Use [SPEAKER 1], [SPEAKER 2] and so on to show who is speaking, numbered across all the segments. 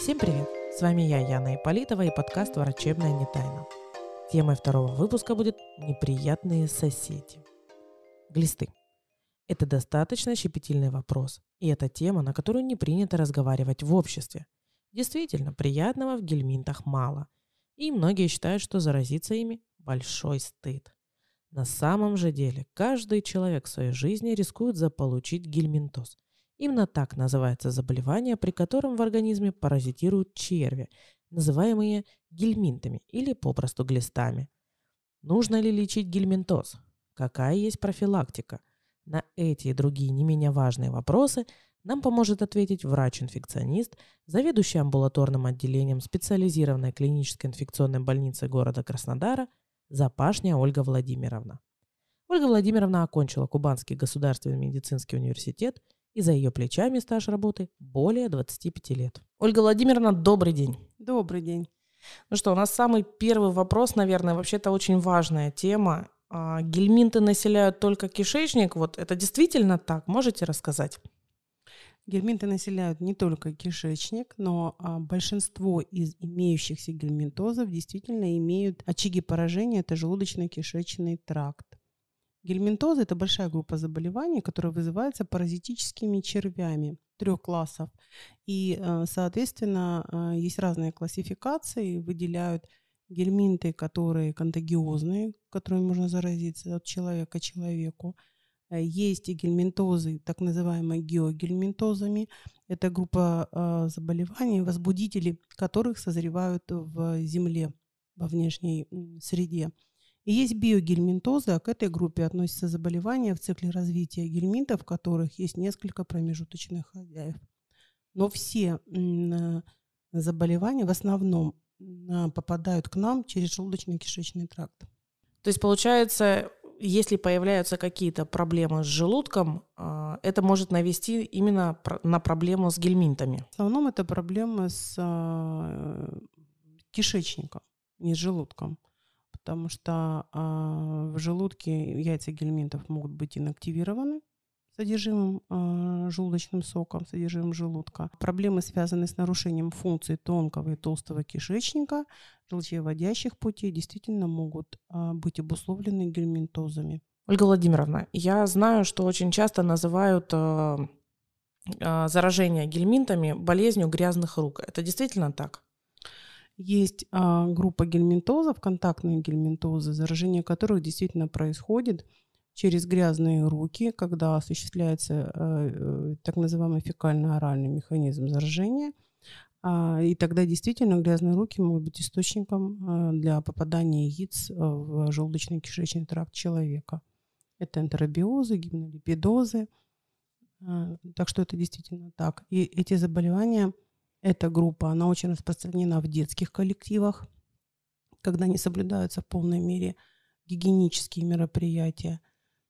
[SPEAKER 1] Всем привет! С вами я, Яна Иполитова и подкаст «Врачебная не тайна». Темой второго выпуска будет «Неприятные соседи». Глисты. Это достаточно щепетильный вопрос, и это тема, на которую не принято разговаривать в обществе. Действительно, приятного в гельминтах мало, и многие считают, что заразиться ими – большой стыд. На самом же деле, каждый человек в своей жизни рискует заполучить гельминтоз – Именно так называется заболевание, при котором в организме паразитируют черви, называемые гельминтами или попросту глистами. Нужно ли лечить гельминтоз? Какая есть профилактика? На эти и другие не менее важные вопросы нам поможет ответить врач-инфекционист, заведующий амбулаторным отделением специализированной клинической инфекционной больницы города Краснодара Запашня Ольга Владимировна. Ольга Владимировна окончила Кубанский государственный медицинский университет – и за ее плечами стаж работы более 25 лет. Ольга Владимировна, добрый день.
[SPEAKER 2] Добрый день.
[SPEAKER 1] Ну что, у нас самый первый вопрос, наверное, вообще-то очень важная тема. А, гельминты населяют только кишечник. Вот это действительно так? Можете рассказать?
[SPEAKER 2] Гельминты населяют не только кишечник, но а, большинство из имеющихся гельминтозов действительно имеют очаги поражения, это желудочно-кишечный тракт. Гельминтоза – это большая группа заболеваний, которая вызывается паразитическими червями трех классов. И, э, соответственно, э, есть разные классификации, выделяют гельминты, которые контагиозные, которыми можно заразиться от человека к человеку. Э, есть и гельминтозы, так называемые геогельминтозами. Это группа заболеваний, возбудители которых созревают в земле, во внешней среде. И есть биогельминтозы, а к этой группе относятся заболевания в цикле развития гельминтов, в которых есть несколько промежуточных хозяев. Но все э, заболевания в основном попадают к нам через желудочно-кишечный тракт.
[SPEAKER 1] То есть получается, если появляются какие-то проблемы с желудком, а, это может навести именно на проблему с гельминтами?
[SPEAKER 2] В основном это проблемы с кишечником, не с желудком потому что э, в желудке яйца гельминтов могут быть инактивированы содержимым э, желудочным соком, содержимым желудка. Проблемы, связанные с нарушением функций тонкого и толстого кишечника, желчевыводящих путей, действительно могут э, быть обусловлены гельминтозами.
[SPEAKER 1] Ольга Владимировна, я знаю, что очень часто называют э, э, заражение гельминтами болезнью грязных рук. Это действительно так?
[SPEAKER 2] Есть а, группа гельминтозов, контактные гельминтозы, заражение которых действительно происходит через грязные руки, когда осуществляется а, так называемый фекально-оральный механизм заражения. А, и тогда действительно грязные руки могут быть источником а, для попадания яиц в желудочно-кишечный тракт человека. Это энтеробиозы, гимнолипидозы. Так что это действительно так. И эти заболевания – эта группа, она очень распространена в детских коллективах, когда не соблюдаются в полной мере гигиенические мероприятия.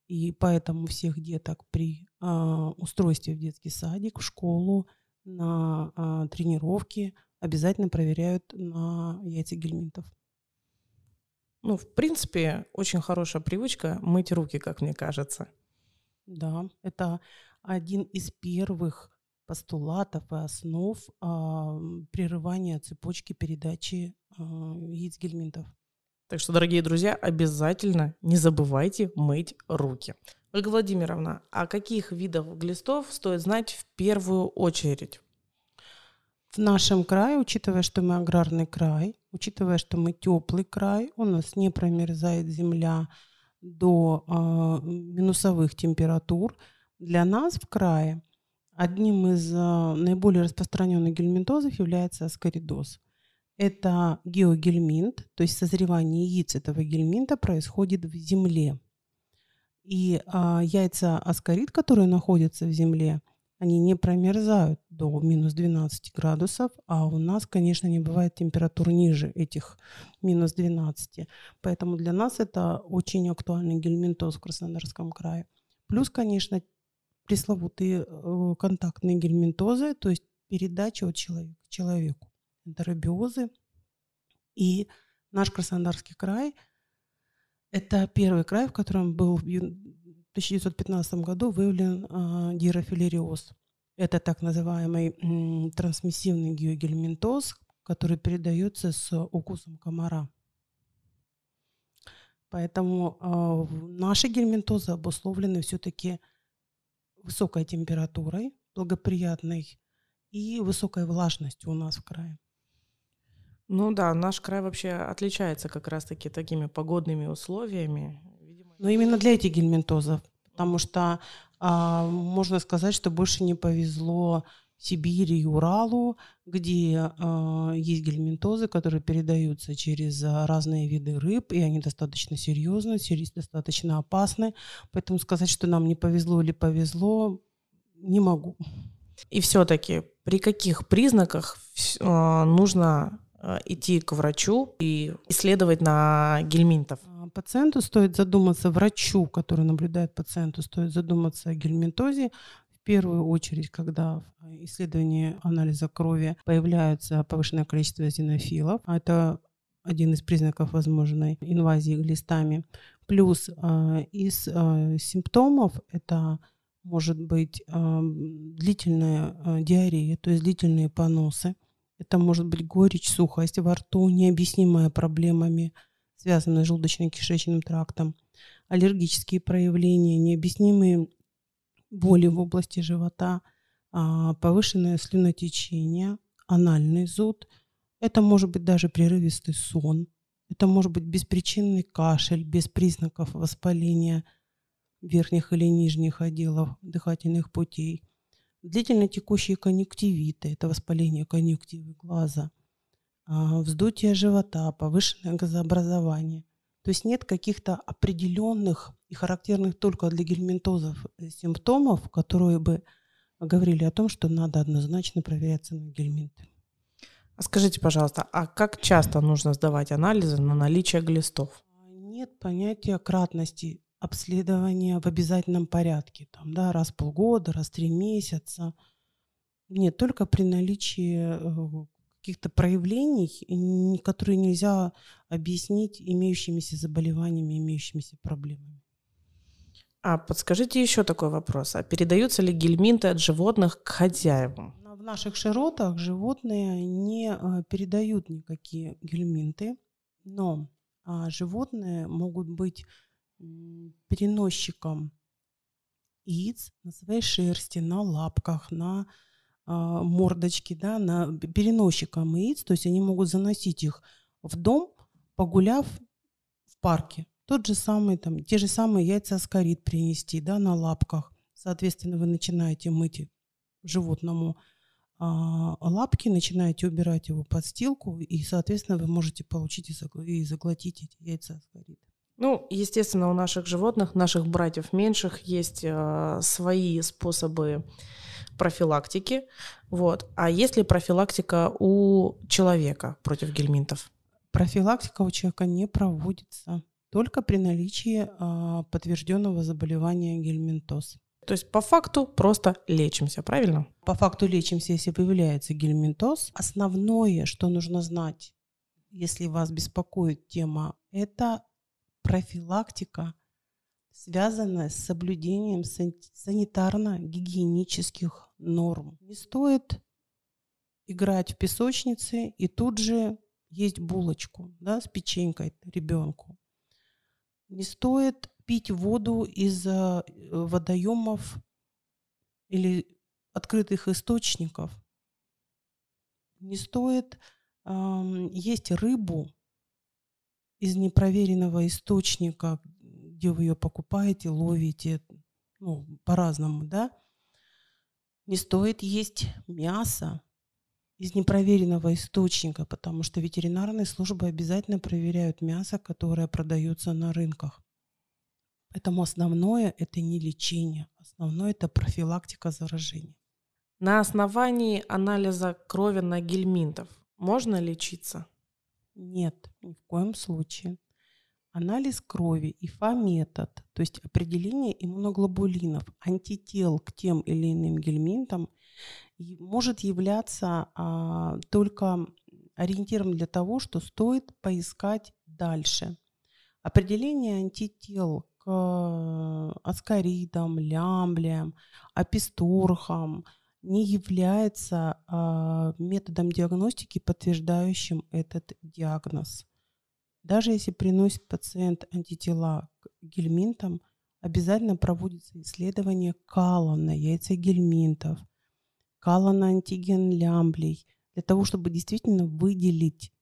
[SPEAKER 2] И поэтому всех деток при а, устройстве в детский садик, в школу, на а, тренировки обязательно проверяют на яйца гельминтов.
[SPEAKER 1] Ну, в принципе, очень хорошая привычка мыть руки, как мне кажется.
[SPEAKER 2] Да, это один из первых постулатов и основ а, прерывания цепочки передачи а, яиц гельминтов.
[SPEAKER 1] Так что, дорогие друзья, обязательно не забывайте мыть руки. Ольга Владимировна, а каких видов глистов стоит знать в первую очередь?
[SPEAKER 2] В нашем крае, учитывая, что мы аграрный край, учитывая, что мы теплый край, у нас не промерзает земля до э, минусовых температур, для нас в крае Одним из а, наиболее распространенных гельминтозов является аскаридоз. Это геогельминт, то есть созревание яиц этого гельминта происходит в земле. И а, яйца аскарид, которые находятся в земле, они не промерзают до минус 12 градусов, а у нас, конечно, не бывает температур ниже этих минус 12. Поэтому для нас это очень актуальный гельминтоз в Краснодарском крае. Плюс, конечно, пресловутые э, контактные гельминтозы, то есть передача от человека к человеку, энтеробиозы. И наш Краснодарский край – это первый край, в котором был в 1915 году выявлен э. Это так называемый трансмиссивный гиогельминтоз, который передается с укусом комара. Поэтому э, наши гельминтозы обусловлены все-таки высокой температурой, благоприятной и высокой влажностью у нас в крае.
[SPEAKER 1] Ну да, наш край вообще отличается как раз-таки такими погодными условиями.
[SPEAKER 2] Но именно для этих гельминтозов, потому что а, можно сказать, что больше не повезло Сибири и Уралу, где э, есть гельминтозы, которые передаются через разные виды рыб, и они достаточно серьезны, достаточно опасны. Поэтому сказать, что нам не повезло или повезло, не могу.
[SPEAKER 1] И все-таки при каких признаках э, нужно идти к врачу и исследовать на гельминтов?
[SPEAKER 2] А, пациенту стоит задуматься, врачу, который наблюдает пациенту, стоит задуматься о гельминтозе первую очередь, когда в исследовании анализа крови появляется повышенное количество зенофилов. А это один из признаков возможной инвазии глистами. Плюс э, из э, симптомов это может быть длительная диарея, то есть длительные поносы. Это может быть горечь, сухость во рту, необъяснимая проблемами, связанные с желудочно-кишечным трактом, аллергические проявления, необъяснимые боли в области живота, а, повышенное слюнотечение, анальный зуд. Это может быть даже прерывистый сон. Это может быть беспричинный кашель без признаков воспаления верхних или нижних отделов дыхательных путей. Длительно текущие конъюнктивиты – это воспаление конъюнктивы глаза. А, вздутие живота, повышенное газообразование. То есть нет каких-то определенных и характерных только для гельминтозов э, симптомов, которые бы говорили о том, что надо однозначно проверяться на гельминты.
[SPEAKER 1] А скажите, пожалуйста, а как часто нужно сдавать анализы на наличие глистов?
[SPEAKER 2] Нет понятия кратности обследования в обязательном порядке. Там, да, раз в полгода, раз в три месяца. Нет, только при наличии э, каких-то проявлений, которые нельзя объяснить имеющимися заболеваниями, имеющимися проблемами.
[SPEAKER 1] А подскажите еще такой вопрос. А передаются ли гельминты от животных к хозяевам?
[SPEAKER 2] В наших широтах животные не а, передают никакие гельминты, но а, животные могут быть переносчиком яиц на своей шерсти, на лапках, на мордочки, да, на переносчиком яиц, то есть они могут заносить их в дом, погуляв в парке. Тот же самый, там, те же самые яйца аскарит принести, да, на лапках. Соответственно, вы начинаете мыть животному а, лапки, начинаете убирать его подстилку, и, соответственно, вы можете получить и заглотить эти яйца аскарит.
[SPEAKER 1] Ну, естественно, у наших животных, наших братьев меньших, есть э, свои способы профилактики. Вот. А есть ли профилактика у человека против гельминтов?
[SPEAKER 2] Профилактика у человека не проводится только при наличии а, подтвержденного заболевания гельминтоз.
[SPEAKER 1] То есть по факту просто лечимся, правильно?
[SPEAKER 2] По факту лечимся, если появляется гельминтоз. Основное, что нужно знать, если вас беспокоит тема, это профилактика связанная с соблюдением санитарно-гигиенических норм. Не стоит играть в песочнице и тут же есть булочку да, с печенькой ребенку. Не стоит пить воду из э, водоемов или открытых источников. Не стоит э, есть рыбу из непроверенного источника, где вы ее покупаете, ловите, ну, по-разному, да, не стоит есть мясо из непроверенного источника, потому что ветеринарные службы обязательно проверяют мясо, которое продается на рынках. Поэтому основное – это не лечение, основное – это профилактика заражения.
[SPEAKER 1] На основании анализа крови на гельминтов можно лечиться?
[SPEAKER 2] Нет, ни в коем случае анализ крови, ИФА-метод, то есть определение иммуноглобулинов, антител к тем или иным гельминтам, может являться а, только ориентиром для того, что стоит поискать дальше. Определение антител к аскаридам, лямблиям, аписторхам не является а, методом диагностики, подтверждающим этот диагноз. Даже если приносит пациент антитела к гельминтам, обязательно проводится исследование кала на яйца гельминтов, кала на антиген лямблей, для того, чтобы действительно выделить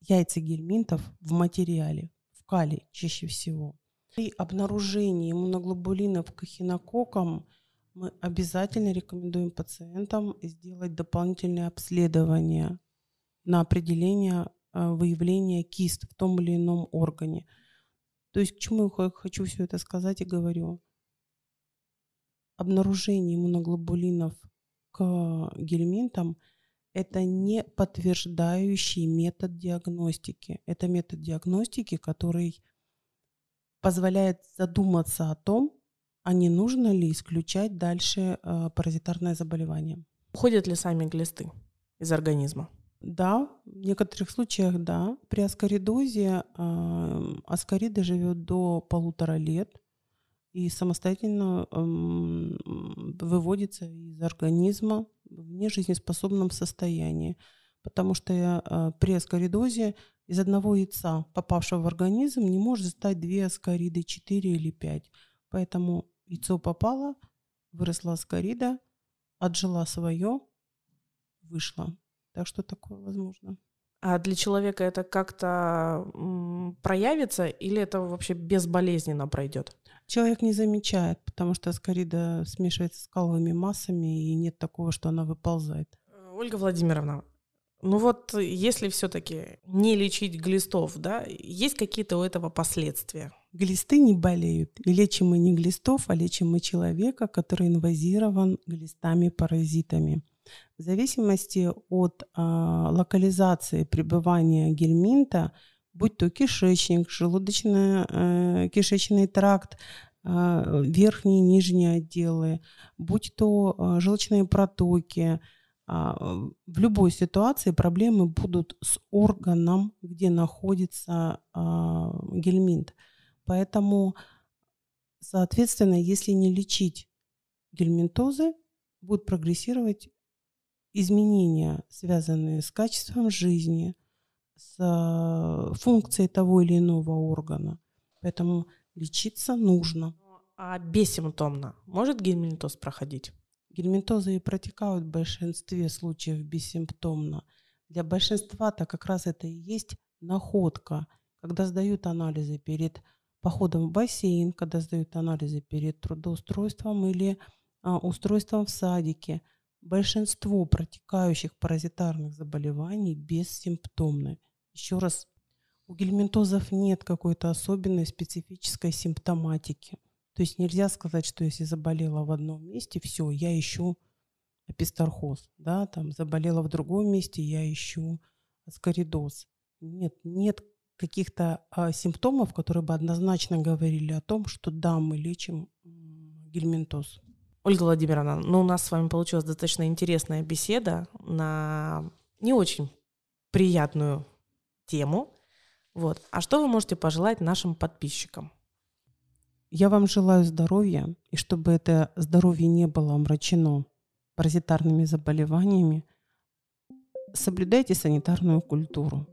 [SPEAKER 2] яйца гельминтов в материале, в кале чаще всего. При обнаружении иммуноглобулинов к эхинококкам мы обязательно рекомендуем пациентам сделать дополнительное обследование на определение выявления кист в том или ином органе. То есть к чему я хочу все это сказать и говорю. Обнаружение иммуноглобулинов к гельминтам – это не подтверждающий метод диагностики. Это метод диагностики, который позволяет задуматься о том, а не нужно ли исключать дальше э, паразитарное заболевание.
[SPEAKER 1] Уходят ли сами глисты из организма?
[SPEAKER 2] Да, в некоторых случаях да. При аскоридозе э, аскорида живет до полутора лет и самостоятельно э, выводится из организма в нежизнеспособном состоянии. Потому что э, при аскоридозе из одного яйца, попавшего в организм, не может стать две аскориды, четыре или пять. Поэтому яйцо попало, выросла аскорида, отжила свое, вышла. Так что такое возможно.
[SPEAKER 1] А для человека это как-то проявится или это вообще безболезненно пройдет?
[SPEAKER 2] Человек не замечает, потому что аскорида смешивается с каловыми массами, и нет такого, что она выползает.
[SPEAKER 1] Ольга Владимировна, ну вот если все-таки не лечить глистов, да, есть какие-то у этого последствия?
[SPEAKER 2] Глисты не болеют. И лечим мы не глистов, а лечим мы человека, который инвазирован глистами-паразитами. В зависимости от а, локализации пребывания гельминта, будь то кишечник, желудочно-кишечный э, тракт, э, верхние и нижние отделы, будь то э, желчные протоки, а, в любой ситуации проблемы будут с органом, где находится а, гельминт. Поэтому, соответственно, если не лечить гельминтозы, будут прогрессировать изменения, связанные с качеством жизни, с а, функцией того или иного органа. Поэтому лечиться нужно.
[SPEAKER 1] А бессимптомно может гельминтоз проходить?
[SPEAKER 2] Гельминтозы и протекают в большинстве случаев бессимптомно. Для большинства-то как раз это и есть находка, когда сдают анализы перед походом в бассейн, когда сдают анализы перед трудоустройством или а, устройством в садике. Большинство протекающих паразитарных заболеваний бессимптомны. Еще раз, у гельминтозов нет какой-то особенной специфической симптоматики. То есть нельзя сказать, что если заболела в одном месте, все, я ищу эпистархоз, да, там заболела в другом месте, я ищу аскоридоз. Нет, нет каких-то а, симптомов, которые бы однозначно говорили о том, что да, мы лечим гельминтоз.
[SPEAKER 1] Ольга Владимировна, ну у нас с вами получилась достаточно интересная беседа на не очень приятную тему. Вот. А что вы можете пожелать нашим подписчикам?
[SPEAKER 2] Я вам желаю здоровья, и чтобы это здоровье не было омрачено паразитарными заболеваниями, соблюдайте санитарную культуру.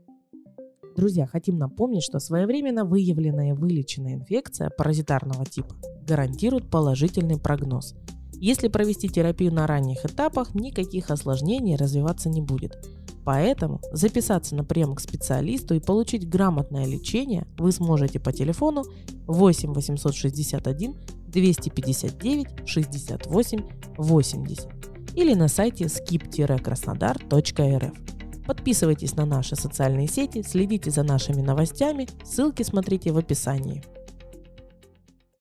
[SPEAKER 1] Друзья, хотим напомнить, что своевременно выявленная и вылеченная инфекция паразитарного типа гарантирует положительный прогноз. Если провести терапию на ранних этапах, никаких осложнений развиваться не будет. Поэтому записаться на прием к специалисту и получить грамотное лечение вы сможете по телефону 8 861 259 68 80 или на сайте skip-krasnodar.rf. Подписывайтесь на наши социальные сети, следите за нашими новостями, ссылки смотрите в описании.